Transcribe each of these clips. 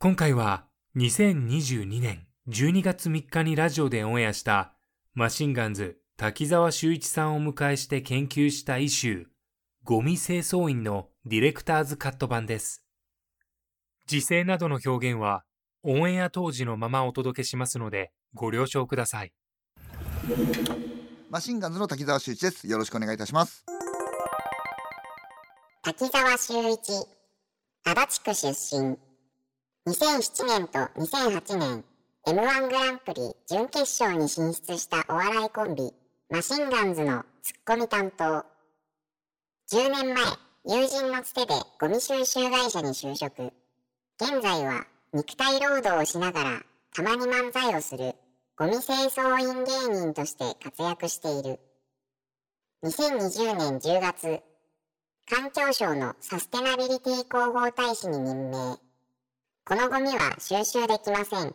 今回は2022年12月3日にラジオでオンエアしたマシンガンズ滝沢秀一さんをお迎えして研究したイシューゴミ清掃員のディレクターズカット版です。時制などの表現はオンエア当時のままお届けしますのでご了承ください。マシンガンズの滝沢秀一です。よろしくお願いいたします。滝沢秀一、足立区出身。2007年と2008年、M1 グランプリ準決勝に進出したお笑いコンビ、マシンガンズのツッコミ担当。10年前、友人のつてでゴミ収集会社に就職。現在は肉体労働をしながらたまに漫才をするゴミ清掃員芸人として活躍している。2020年10月、環境省のサステナビリティ広報大使に任命。このゴミは収集できません。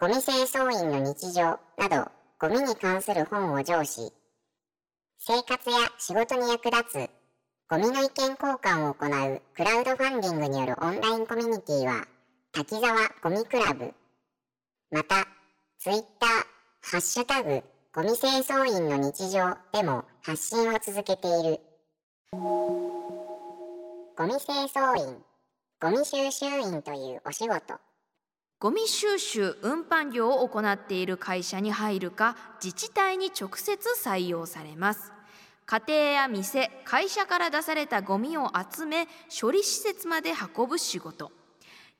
ゴミ清掃員の日常などゴミに関する本を上司。生活や仕事に役立つゴミの意見交換を行うクラウドファンディングによるオンラインコミュニティは滝沢ゴミクラブ。また、ツイッター、ハッシュタグ、ゴミ清掃員の日常でも発信を続けている。ゴミ清掃員、ゴミ収集員というお仕事。ゴミ収集運搬業を行っている会社に入るか自治体に直接採用されます。家庭や店会社から出されたゴミを集め処理施設まで運ぶ仕事。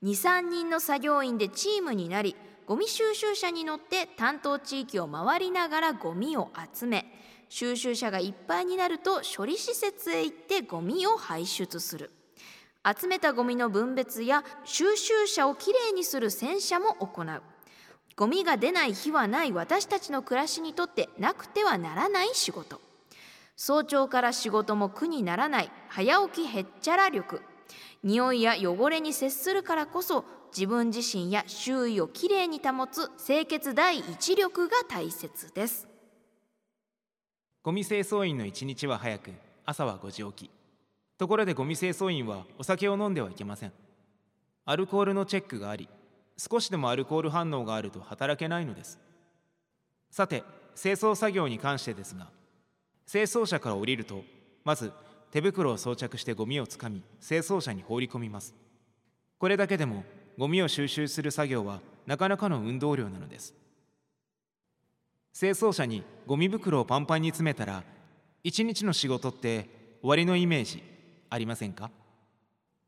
23人の作業員でチームになりゴミ収集車に乗って担当地域を回りながらゴミを集め収集車がいっぱいになると処理施設へ行ってゴミを排出する。集めたゴミの分別や収集車をきれいにする洗車も行う。ゴミが出ない日はない私たちの暮らしにとってなくてはならない仕事。早朝から仕事も苦にならない。早起きへっちゃら力。匂いや汚れに接するからこそ自分自身や周囲をきれいに保つ清潔第一力が大切です。ゴミ清掃員の一日は早く朝は5時起き。ところでゴミ清掃員はお酒を飲んではいけません。アルコールのチェックがあり少しでもアルコール反応があると働けないのです。さて清掃作業に関してですが清掃車から降りるとまず手袋を装着してゴミをつかみ清掃車に放り込みます。これだけでもゴミを収集する作業はなかなかの運動量なのです。清掃車にゴミ袋をパンパンに詰めたら一日の仕事って終わりのイメージありませんか？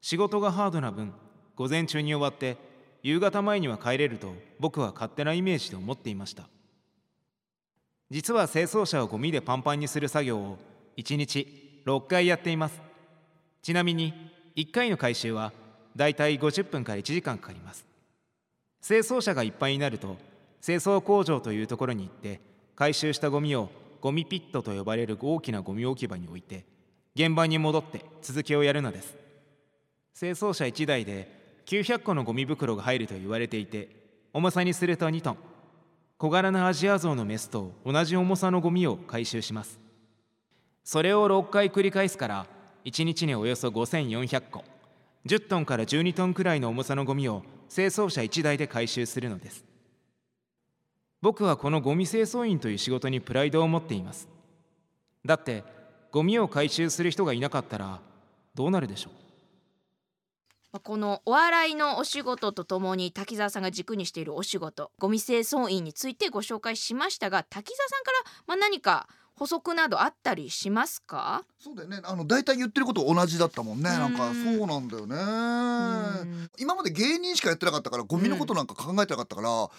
仕事がハードな分午前中に終わって夕方前には帰れると僕は勝手なイメージで思っていました。実は清掃車をゴミでパンパンにする作業を1日6回やっています。ちなみに1回の回収はだいたい50分から1時間かかります。清掃車がいっぱいになると清掃工場というところに行って回収したゴミをゴミピットと呼ばれる大きなゴミ置き場に置いて現場に戻って続きをやるのです。清掃車1台で900個のゴミ袋が入ると言われていて重さにすると2トン。小柄なアジアゾウのメスと同じ重さのゴミを回収します。それを6回繰り返すから1日におよそ5400個。10トンから12トンくらいの重さのゴミを清掃車1台で回収するのです。僕はこのゴミ清掃員という仕事にプライドを持っています。だってゴミを回収する人がいなかったらどうなるでしょう？まあこのお笑いのお仕事とともに滝沢さんが軸にしているお仕事ゴミ清掃員についてご紹介しましたが滝沢さんからまあ何か補足などあったりしますか？そうだよね。あの大体言ってること同じだったもんね。なんかうんそうなんだよね。今まで芸人しかやってなかったからゴミのことなんか考えてなかったから、こ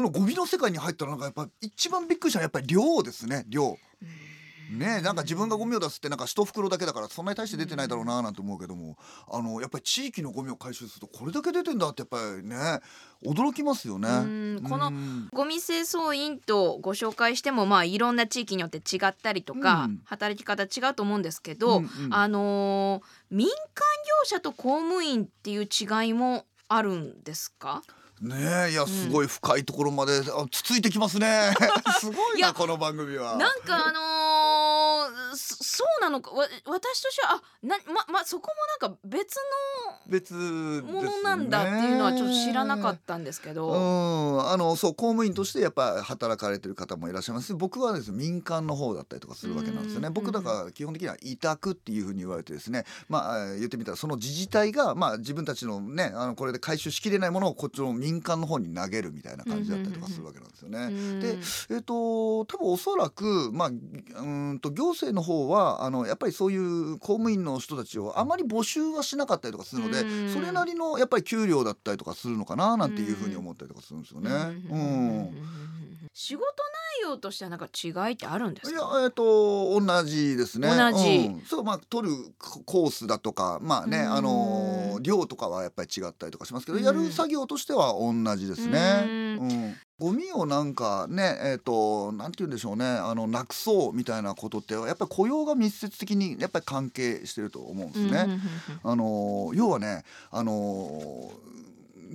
のゴミの世界に入ったらなんかやっぱ一番びっくりしたのはやっぱり量ですね量ねなんか自分がゴミを出すってなんか一袋だけだからそんなに大して出てないだろうななんて思うけどもあのやっぱり地域のゴミを回収するとこれだけ出てんだってやっぱりね驚きますよね。うんこのうんゴミ清掃員とご紹介してもまあいろんな地域によって違ったりとか、うん。働き方違うと思うんですけど、うんうんあのー民間業者と公務員っていう違いもあるんですか？ねえいやすごい深いところまで、あつついてきますね。すごいなこの番組は。なんかあのーそそうなのか。わ私としてはあなままそこもなんか別別のもものなんだっていうのはちょっと知らなかったんですけうど、ん、あのそう公務員としてやっぱ働かれてる方もいらっしゃいます。し僕はですね民間の方だったりとかするわけなんですよね。うん僕だから基本的には委託っていうふうに言われてですねまあえー言ってみたらその自治体がまあ自分たちのねあのこれで回収しきれないものをこっちの民間の方に投げるみたいな感じだったりとかするわけなんですよね。うんでえっ、と多分おそらくまあうーんと行政の方はあのやっぱりそういう公務員の人たちをあまり募集はしなかったりとかするので、うんそれなりのやっぱり給料だったりとかするのかななんていうふうに思ったりとかするんですよね。うん仕事内容としてはなんか違いってあるんですいやかえっ、と同じですね。同じうんそうまあ取るココースだとかまあねうんあの量とかはやっぱり違ったりとかしますけど、うんやる作業としては同じですね。ううんゴミをなんかねえっ、となんて言うんでしょうねあのなくそうみたいなことってやっぱり雇用が密接的にやっぱり関係してると思うんですね。あの要はねあの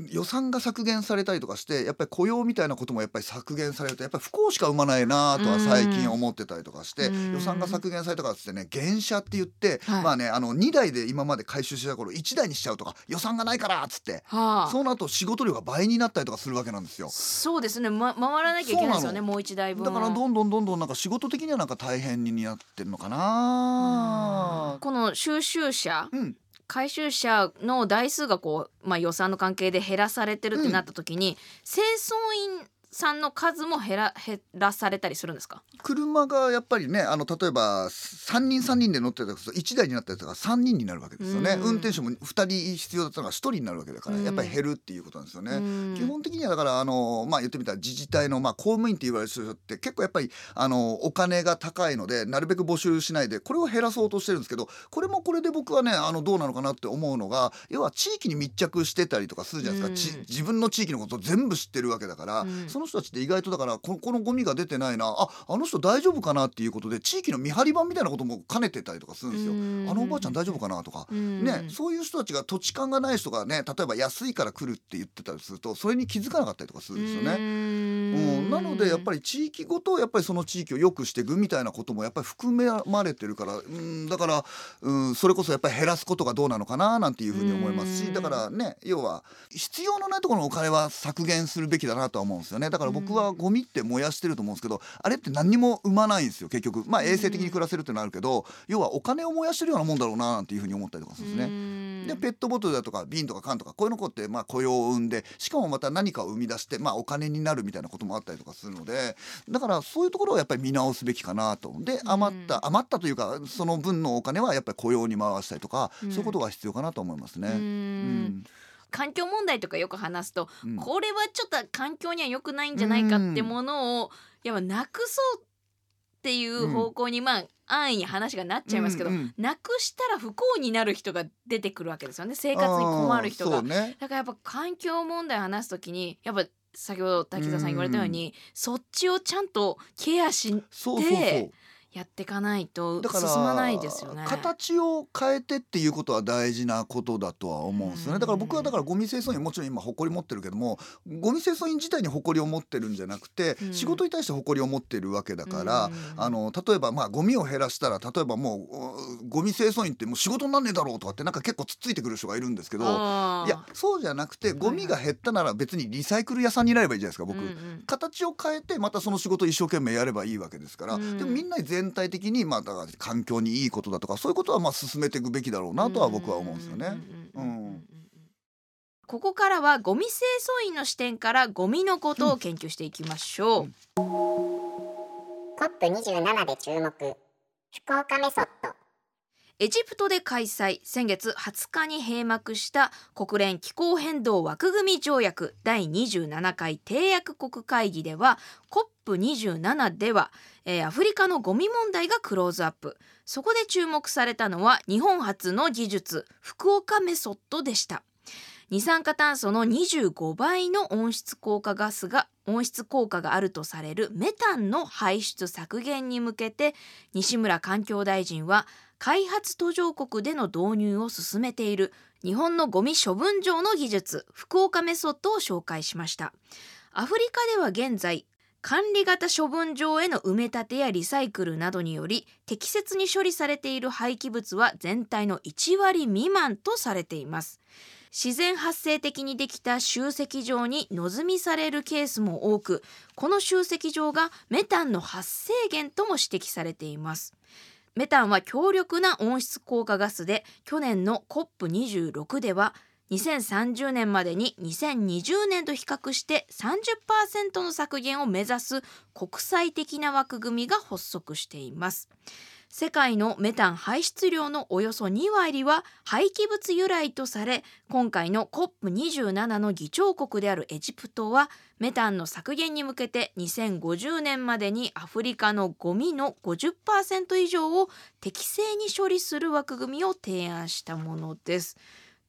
予算が削減されたりとかしてやっぱり雇用みたいなこともやっぱり削減されるとやっぱり不幸しか生まないなとは最近思ってたりとかして、うん。予算が削減されたからっつってね減車って言って、はい。まあねあの2台で今まで回収してた頃1台にしちゃうとか予算がないからっつって。はあその後仕事量が倍になったりとかするわけなんですよ。そうですね、ま、回らなきゃいけないですよねもう一台分だからどんどんどんどんなんか仕事的にはなんか大変になってるのかな。この収集車うん、回収車の台数がこう、まあ、予算の関係で減らされてるってなった時に、清掃員さんの数も減ら減らされたりするんですか？車がやっぱりねあの例えば3人3人で乗ってたと1台になったやつが3人になるわけですよね、うん。運転手も2人必要だったのが1人になるわけだから、うん。やっぱり減るっていうことなんですよね。うん。基本的にはだからあの、まあ、言ってみたら自治体の、まあ、公務員って言われる人って結構やっぱりあのお金が高いのでなるべく募集しないでこれを減らそうとしてるんですけどこれもこれで僕はねあのどうなのかなって思うのが要は地域に密着してたりとかするじゃないですか、自分の地域のことを全部知ってるわけだから、うん。その人たちって意外とだからここのゴミが出てないなああの人大丈夫かなっていうことで地域の見張り番みたいなことも兼ねてたりとかするんですよ。うんあのおばあちゃん大丈夫かなとか。うんね、そういう人たちが土地勘がない人がね例えば安いから来るって言ってたりするとそれに気づかなかったりとかするんですよね。うん、なのでやっぱり地域ごとやっぱりその地域を良くしていくみたいなこともやっぱり含まれてるから、うん、だから、うん、それこそやっぱり減らすことがどうなのかななんていうふうに思いますしうんだからね要は必要のないところのお金は削減するべきだなとは思うんですよねだから僕はゴミって燃やしてると思うんですけどあれって何にも生まないんですよ結局。まあ衛生的に暮らせるってのはあるけど要はお金を燃やしてるようなもんだろうななんていうふうに思ったりとかするんですね。でペットボトルだとか瓶とか缶とかこういうのこってまあ雇用を生んでしかもまた何かを生み出してまあお金になるみたいなこともあったりとかするのでだからそういうところをやっぱり見直すべきかなとで余った余ったというかその分のお金はやっぱり雇用に回したりとかうん。そういうことが必要かなと思いますね。ううんん環境問題とかよく話すと、うん。これはちょっと環境には良くないんじゃないかってものを、やっぱなくそうっていう方向にまあ安易に話がなっちゃいますけど、うんうんなくしたら不幸になる人が出てくるわけですよね。生活に困る人が。ね。だからやっぱ環境問題を話すときにやっぱ先ほど滝沢さん言われたように、そっちをちゃんとケアしそうそうそう。でやっていかないとだから進まないですよね。形を変えてっていうことは大事なことだとは思うんですよね。だから僕はだからゴミ清掃員もちろん今誇り持ってるけどもゴミ清掃員自体に誇りを持ってるんじゃなくて、うん。仕事に対して誇りを持ってるわけだから、うん。あの例えばまあゴミを減らしたら例えばもううゴミ清掃員ってもう仕事になんねえだろうとかってなんか結構つっついてくる人がいるんですけどいやそうじゃなくてゴミが減ったなら別にリサイクル屋さんになればいいじゃないですか僕。うんうん形を変えてまたその仕事を一生懸命やればいいわけですから、うん。でもみんな全体的にまあだから環境にいいことだとかそういうことはまあ進めていくべきだろうなとは僕は思うんですよね。うん。うんうんうんうんうん。ここからはゴミ清掃員の視点からゴミのことを研究していきましょう、COP27 で注目。福岡メソッドエジプトで開催先月20日に閉幕した国連気候変動枠組条約第27回締約国会議では COP27 では、えーアフリカのゴミ問題がクローズアップ。そこで注目されたのは日本初の技術福岡メソッドでした。二酸化炭素の25倍の温室効果ガスが温室効果があるとされるメタンの排出削減に向けて西村環境大臣は開発途上国での導入を進めている日本のゴミ処分場の技術福岡メソッドを紹介しました。アフリカでは現在管理型処分場への埋め立てやリサイクルなどにより適切に処理されている廃棄物は全体の1割未満とされています。自然発生的にできた集積場に野積みされるケースも多くこの集積場がメタンの発生源とも指摘されています。メタンは強力な温室効果ガスで去年の COP26 では2030年までに2020年と比較して30%の削減を目指す国際的な枠組みが発足しています。世界のメタン排出量のおよそ2割は廃棄物由来とされ今回の COP27 の議長国であるエジプトはメタンの削減に向けて2050年までにアフリカのゴミの50%以上を適正に処理する枠組みを提案したものです。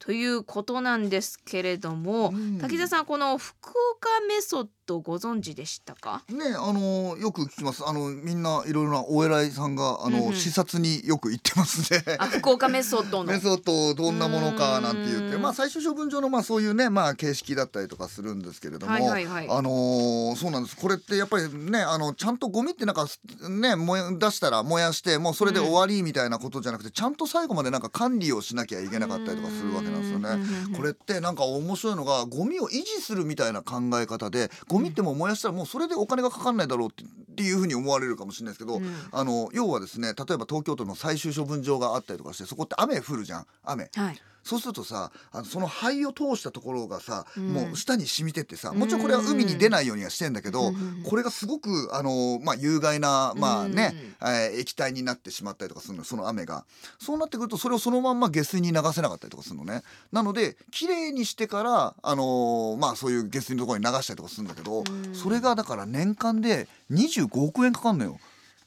ということなんですけれども、うん滝沢さんこの福岡メソッドご存知でしたか？ねあのよく聞きます。あのみんないろいろなお偉いさんがあの、うんうん。視察によく行ってますね。あ福岡メソッドの。メソッドどんなものかなんて言って。うんまあ最終処分場のまあそういうねまあ形式だったりとかするんですけれども、はいはいはい。あのーそうなんです。これってやっぱりねあのちゃんとゴミってなんかね燃や出したら燃やしてもうそれで終わりみたいなことじゃなくて、ちゃんと最後までなんか管理をしなきゃいけなかったりとかするわけなんですよね。ねこれってなんか面白いのがゴミを維持するみたいな考え方でゴミってもう燃やしたらもうそれでお金がかかんないだろうってっていうふうに思われるかもしれないですけど、うん。あの要はですね例えば東京都の最終処分場があったりとかしてそこって雨降るじゃん。雨。はいそうするとさあのその灰を通したところがさ、うん。もう下に染みてってさもちろんこれは海に出ないようにはしてんだけど、うん。これがすごくあの、まあ、有害な、まあねえー液体になってしまったりとかするのその雨が。そうなってくるとそれをそのまんま下水に流せなかったりとかするのね。なのできれいにしてから、あのまあ、そういう下水のところに流したりとかするんだけど、うん。それがだから年間で25億円かかんのよ。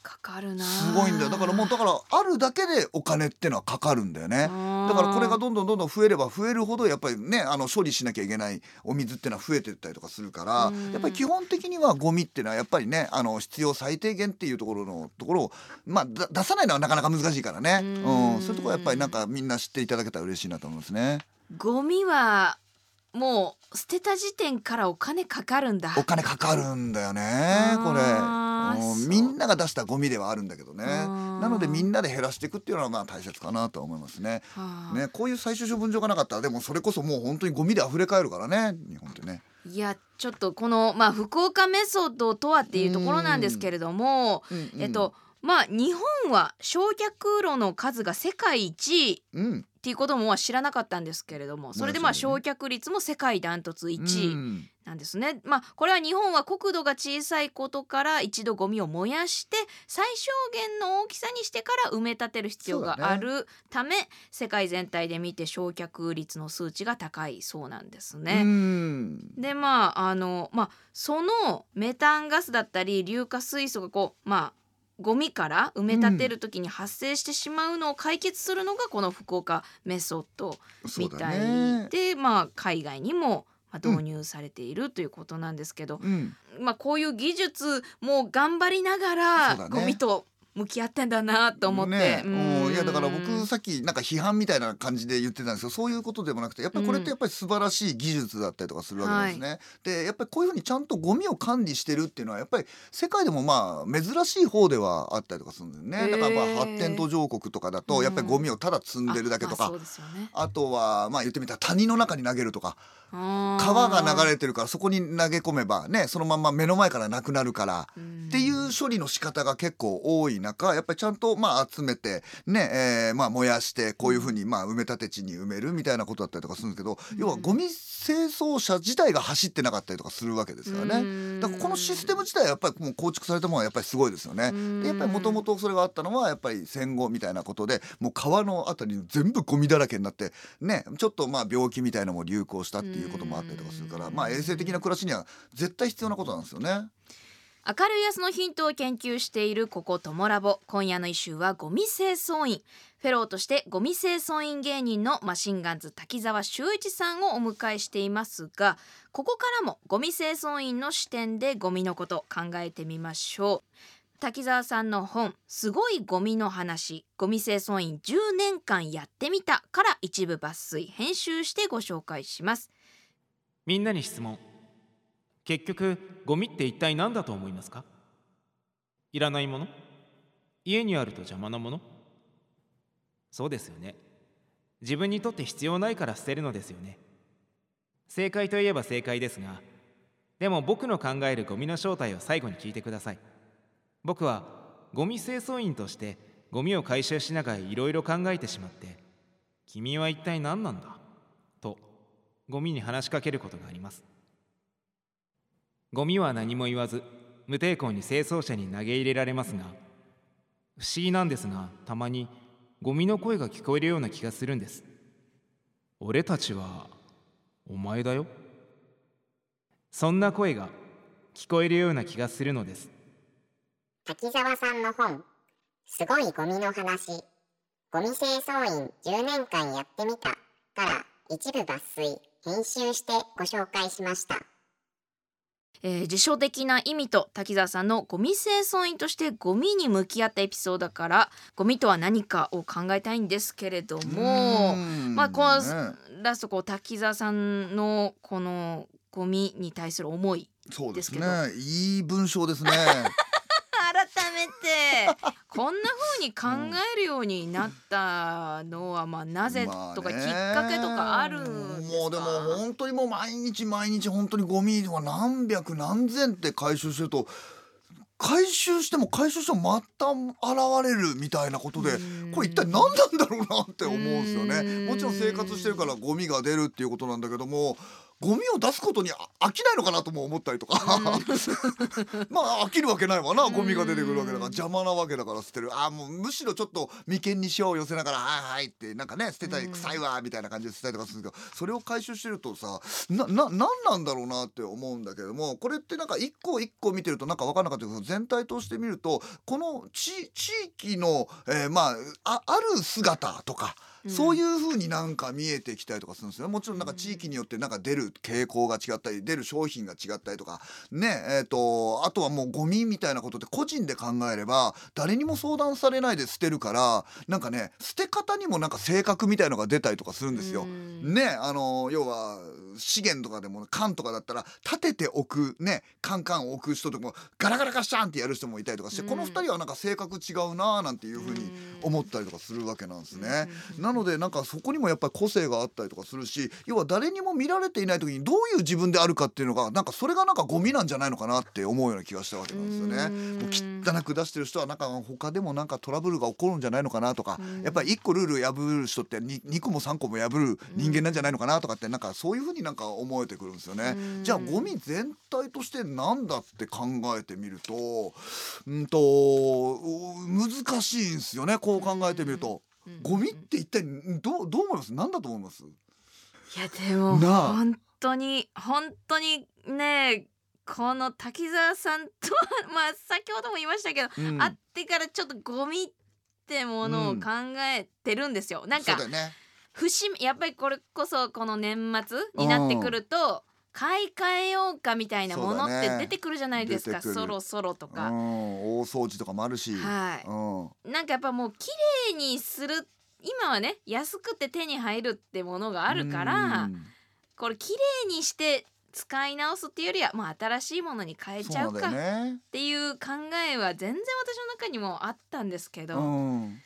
かかるなすごいんだよ。だからもうだからあるだけでお金ってのはかかるんだよね。だからこれがどんどんどんどん増えれば増えるほどやっぱりねあの処理しなきゃいけないお水ってのは増えてったりとかするからうん。やっぱり基本的にはゴミっていうのはやっぱりねあの必要最低限っていうところのところをまあだ出さないのはなかなか難しいからね。ううん。んそういうところはやっぱりなんかみんな知っていただけたら嬉しいなと思いますね。ゴミはもう捨てた時点からお金かかるんだ。お金かかるんだよねこれ。みんなが出したゴミではあるんだけどね。なのでみんなで減らしていくっていうのはまあ大切かなと思いますね。はあ。ね、こういう最終処分場がなかったらでもそれこそもう本当にゴミで溢れ返るからね日本ってね。いやちょっとこの、まあ、福岡メソッドとはっていうところなんですけれども、えっとまあ日本は焼却炉の数が世界一。位うん、っていうこともまあ知らなかったんですけれどもそれでまあ焼却率も世界ダントツ1位うん。なんですね。まあこれは日本は国土が小さいことから一度ゴミを燃やして最小限の大きさにしてから埋め立てる必要があるため、世界全体で見て焼却率の数値が高いそうなんですね。うん。でまああのまあそのメタンガスだったり硫化水素がこうまあゴミから埋め立てる時に発生してしまうのを解決するのがこの福岡メソッドみたいね。で、まあ海外にもまあ導入されているということなんですけど、うん、まあこういう技術も頑張りながらゴミと向き合ってんだなと思って、ねうん。うん。いやだから僕さっきなんか批判みたいな感じで言ってたんですけどそういうことでもなくてやっぱりこれってやっぱり素晴らしい技術だったりとかするわけなんですね。でやっぱりこういうふうにちゃんとゴミを管理してるっていうのはやっぱり世界でもまあ珍しい方ではあったりとかするんだよね。だからまあ発展途上国とかだうん。とやっぱりゴミをただ積んでるだけとか。う。ですよね。あとはまあ言ってみたら谷の中に投げるとか。川川が流れてるからそこに投げ込めばねそのまんま目の前からなくなるから。っていう処理の仕方が結構多い中やっぱりちゃんとまあ集めてね、えーまあ燃やしてこういうふうにまあ埋め立て地に埋めるみたいなことだったりとかするんですけど、要はゴミ清掃車自体が走ってなかったりとかするわけですからね。だからこのシステム自体はやっぱりもう構築されたものはやっぱりすごいですよね。でやっぱりもともとそれがあったのはやっぱり戦後みたいなことでもう川のあたり全部ゴミだらけになってねちょっとまあ病気みたいなのも流行したっていうこともあったりとかするからまあ衛生的な暮らしには絶対必要なことなんですよね。明るい安のヒントを研究しているここトモラボ。今夜の一周はゴミ清掃員。フェローとしてゴミ清掃員芸人のマシンガンズ滝沢秀一さんをお迎えしていますがここからもゴミ清掃員の視点でゴミのこと考えてみましょう。滝沢さんの本「すごいゴミの話。ゴミ清掃員10年間やってみた」から一部抜粋編集してご紹介します。みんなに質問。結局ゴミって一体何だと思いますか？いらないもの？家にあると邪魔なもの？そうですよね。自分にとって必要ないから捨てるのですよね。正解といえば正解ですがでも僕の考えるゴミの正体を最後に聞いてください。僕はゴミ清掃員としてゴミを回収しながらいろいろ考えてしまって君は一体何なんだ？とゴミに話しかけることがあります。ゴミは何も言わず無抵抗に清掃車に投げ入れられますが不思議なんですがたまにゴミの声が聞こえるような気がするんです。俺たちはお前だよ。そんな声が聞こえるような気がするのです。滝沢さんの本「すごいゴミの話。ゴミ清掃員10年間やってみた」から一部抜粋編集してご紹介しました。えー、辞書的な意味と滝沢さんのゴミ清掃員としてゴミに向き合ったエピソードからゴミとは何かを考えたいんですけれどもまあこのラストこう滝沢さんのこのゴミに対する思いそうですね。いい文章ですね改めてこんな風に考えるようになったのはまあなぜとかきっかけとかあるんですか、もうでも本当にもう毎日毎日本当にゴミは何百何千って回収すると回収しても回収してもまた現れるみたいなことでこれ一体何なんだろうなって思うんですよね。もちろん生活してるからゴミが出るっていうことなんだけどもゴミを出すことに飽きないのかなとも思ったりとか。まあ飽きるわけないわな。ゴミが出てくるわけだから。邪魔なわけだから捨てる。あもうむしろちょっと眉間に塩を寄せながら「はいはい」ってなんかね捨てたり臭いわみたいな感じで捨てたりとかするけどそれを回収してるとさなな何なんだろうなって思うんだけどもこれってなんか一個一個見てるとなんか分からなかったけど全体として見るとこの地地域の、えー、まああある姿とかそういう風になんか見えてきたりとかするんですよもちろんなんか地域によってなんか出る傾向が違ったり出る商品が違ったりとか。ねえー、とあとはもうゴミみたいなことって個人で考えれば誰にも相談されないで捨てるからなんかね捨て方にもなんか性格みたいのが出たりとかするんですよ。ねあの要は資源とかでも缶とかだったら立てておく。ねカンカンを置く人とかもガラガラガシャンってやる人もいたりとかしてこの2人はなんか性格違うなーなんていうふうに思ったりとかするわけなんですね。なのでなんかそこにもやっぱり個性があったりとかするし要は誰にも見られていない時にどういう自分であるかっていうのがなんかそれがなんかゴミなんじゃないのかなって思うような気がしたわけなんですよね。もう汚く出してる人はなんか他でもなんかトラブルが起こるんじゃないのかなとかやっぱり1個ルール破る人って 2, 2個も3個も破る人間なんじゃないのかなとかってなんかそういうふうになんか思えてくるんですよね。じゃあゴミ全体としてなんだって考えてみるとうんと難しいんですよねこう考えてみると。ゴミって一体どうどう思います？何だと思います？いやでも本当に本当にねこの滝沢さんとまあ先ほども言いましたけど、うん、会ってからちょっとゴミってものを考えてるんですよ、うん、なんか、ね、節目やっぱりこれこそこの年末になってくると、買い替えようかみたいなものって出てくるじゃないですか、ね、そろそろとか、大掃除とかもあるし、はい、なんかやっぱもう綺麗にする今はね安くて手に入るってものがあるからこれ綺麗にして使い直すっていうよりは、まあ、新しいものに変えちゃうかっていう考えは全然私の中にもあったんですけど、うん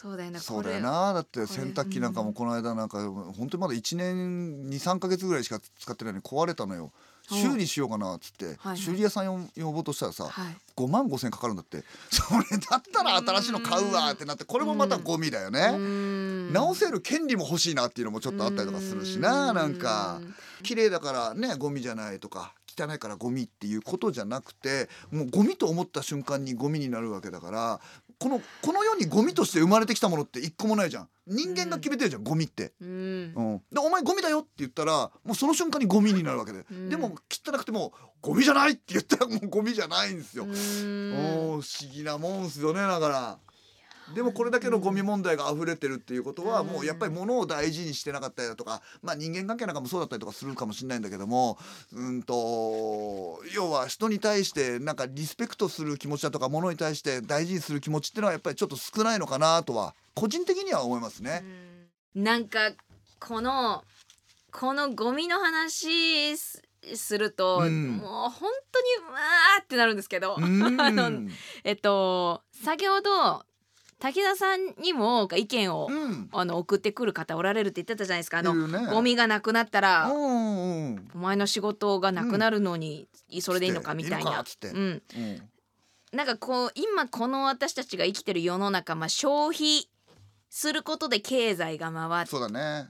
そうだよなそうだよな。だって洗濯機なんかもこの間なんか本当にまだ1年23か月ぐらいしか使ってないのに壊れたのよ。修理しようかなっつって、はい修理屋さん呼呼ぼうとしたらさ、はい。5万5千かかるんだって。それだったら新しいの買うわってなってこれもまたゴミだよね。ね直せる権利も欲しいなっていうのもちょっとあったりとかするしななんか。綺麗だからねゴミじゃないとか汚いからゴミっていうことじゃなくてもうゴミと思った瞬間にゴミになるわけだからこのこの世にゴミとして生まれてきたものって一個もないじゃん人間が決めてるじゃんゴミって。うんうん、で「お前ゴミだよ」って言ったらもうその瞬間にゴミになるわけで、うんでも汚くても「ゴミじゃない!」って言ったらもうゴミじゃないんですよ。うんおー不思議なもんですよねだから。でもこれだけのゴミ問題が溢れてるっていうことはうん。もうやっぱり物を大事にしてなかったりだとかまあ人間関係なんかもそうだったりとかするかもしれないんだけどもうんと要は人に対してなんかリスペクトする気持ちだとか物に対して大事にする気持ちっていうのはやっぱりちょっと少ないのかなとは個人的には思いますね。なんかこのこのゴミの話すすると、うん。もう本当にわーってなるんですけど、うん。あのえっと先ほど滝田さんにも意見を、うん。あの送ってくる方おられるって言ってたじゃないですか。あの、ね。ゴミがなくなったら、うんうんお前の仕事がなくなるのに、それでいいのかみたいな。なんかこう今この私たちが生きてる世の中、まあ、消費することで経済が回っ。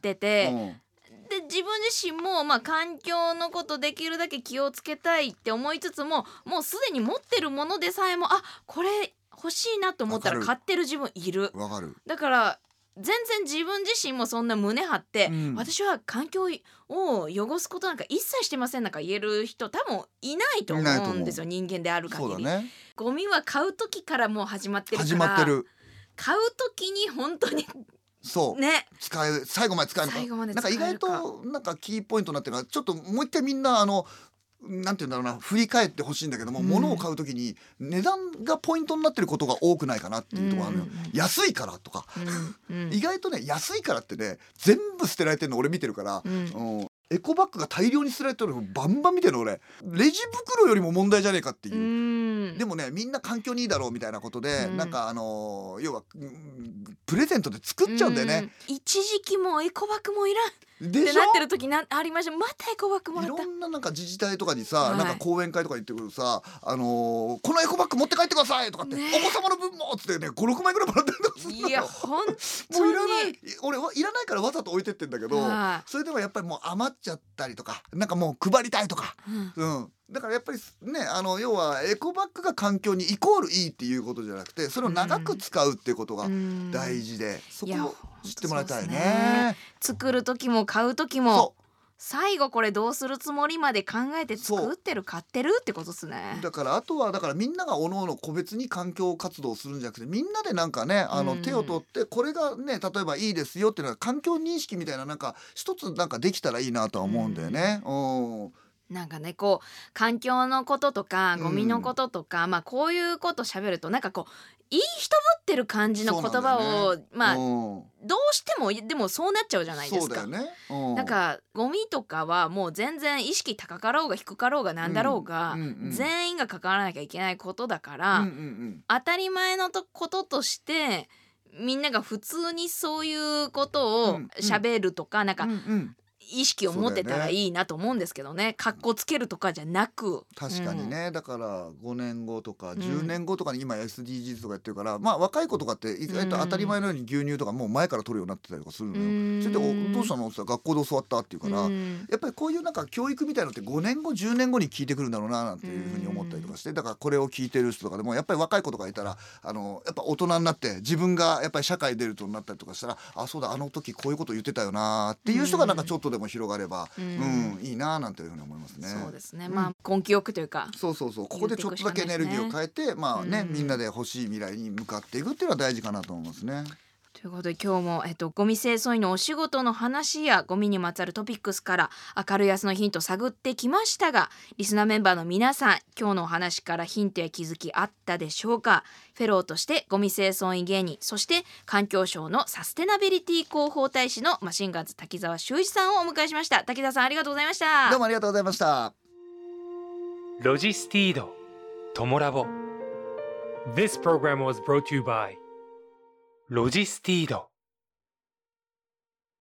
てて、うん。で自分自身も、まあ、環境のことできるだけ気をつけたいって思いつつももうすでに持ってるものでさえもあこれ欲しいなと思ったら買ってる自分いるわかる。だから全然自分自身もそんな胸張って、うん私は環境を汚すことなんか一切してませんなんか言える人多分いないと思ううんですよ人間である限り、ね。ゴミは買う時からもう始まってるから始まってる。買う時に本当にそう。ね使え最後まで使えるのか最後までなんか意外となんかキーポイントになってるからちょっともう一回みんなあのなんて言うんだろうな振り返ってほしいんだけども、うん。物を買うときに値段がポイントになってることが多くないかなっていうところあるのよ、うん。安いからとか、うん。うん。意外とね安いからってね全部捨てられてるの俺見てるから、うん。うんエコバッグが大量に捨てられてるのバンバン見てるの俺。レジ袋よりも問題じゃねえかっていう。うん。でもねみんな環境にいいだろうみたいなことで、うん。なんかあのー要はうんプレゼントで作っちゃうんだよね。うん。一時期もうエコバッグもいらん。っでしょ？てなってる時なありました。またエコバッグもらいった。ろんななんか自治体とかにさ、はい。なんか講演会とか行ってくるさ、あのーこのエコバッグ持って帰ってくださいとかって、ね。お子様の分もっつってね56枚ぐらいもらってるとかするのよいや本も当に。ういらない俺はいらないからわざと置いてってんだけど、はそれでもやっぱりもう余っちゃったりとかなんかもう配りたいとか、うん。うん、だからやっぱりねあの要はエコバッグが環境にイコールいいっていうことじゃなくてそれを長く使うっていうことがうん。大事で、そこを知ってもらいたいね。ね。作る時も買う時もそ最後これどうするつもりまで考えて作ってる買ってるってことですね。うだからあとはだからみんながおのおの個別に環境活動をするんじゃなくてみんなでなんかねあのうん。手を取ってこれがね例えばいいですよっていうのは環境認識みたいななんか一つなんかできたらいいなとは思うんだよね。うんなんかねこう環境のこととかうん。ゴミのこととか、まあこういうこと喋るとなんかこういい人ぶってる感じの言葉を、まあうん。どうしてもでもそうなっちゃうじゃないですか。だよね。かゴミとかはもう全然意識高かろうが低かろうがなんだろうが、うんうんうん全員が関わらなきゃいけないことだから、うんうんうん。当たり前のとこととしてみんなが普通にそういうことをうんうん。喋るとか、なんかうんうん意識を持ってたらいいなと思うんですけどね。かっこつけるとかじゃなく。確かに、ね、だから5年後とかん。10年後とかに今 SDGs とかやってるから、まあ若い子とかって意外と当たり前のように牛乳とかもう前から取るようになってたりとかするのよ。うん。それでお「どうしたの?」って言ったら学校で教わったって言うから、うん。やっぱりこういうなんか教育みたいのって5年後10年後に聞いてくるんだろうななんていうふうに思ったりとかしてだからこれを聞いてる人とかでもやっぱり若い子とかいたらあのやっぱ大人になって自分がやっぱり社会出るとなったりとかしたらあそうだあの時こういうこと言ってたよなっていう人がなんかちょっとでも広がれば、ううんんいいななんていうふうに思いますね。そうですね、うん。まあ根気よくというかそうそうそう。ここでちょっとだけエネルギーを変えてまあね、うん。みんなで欲しい未来に向かっていくっていうのは大事かなと思いますね。ということで今日も、えっと、ゴミ清掃員のお仕事の話やゴミにまつわるトピックスから明るい明日のヒントを探ってきましたがリスナーメンバーの皆さん今日のお話からヒントや気づきあったでしょうか？フェローとしてゴミ清掃員芸人そして環境省のサステナビリティ広報大使のマシンガンズ滝沢修一さんをお迎えしました。滝沢さんありがとうございました。どうもありがとうございました。ロジスティードトモラボ。This program was brought to you by ロジスティード。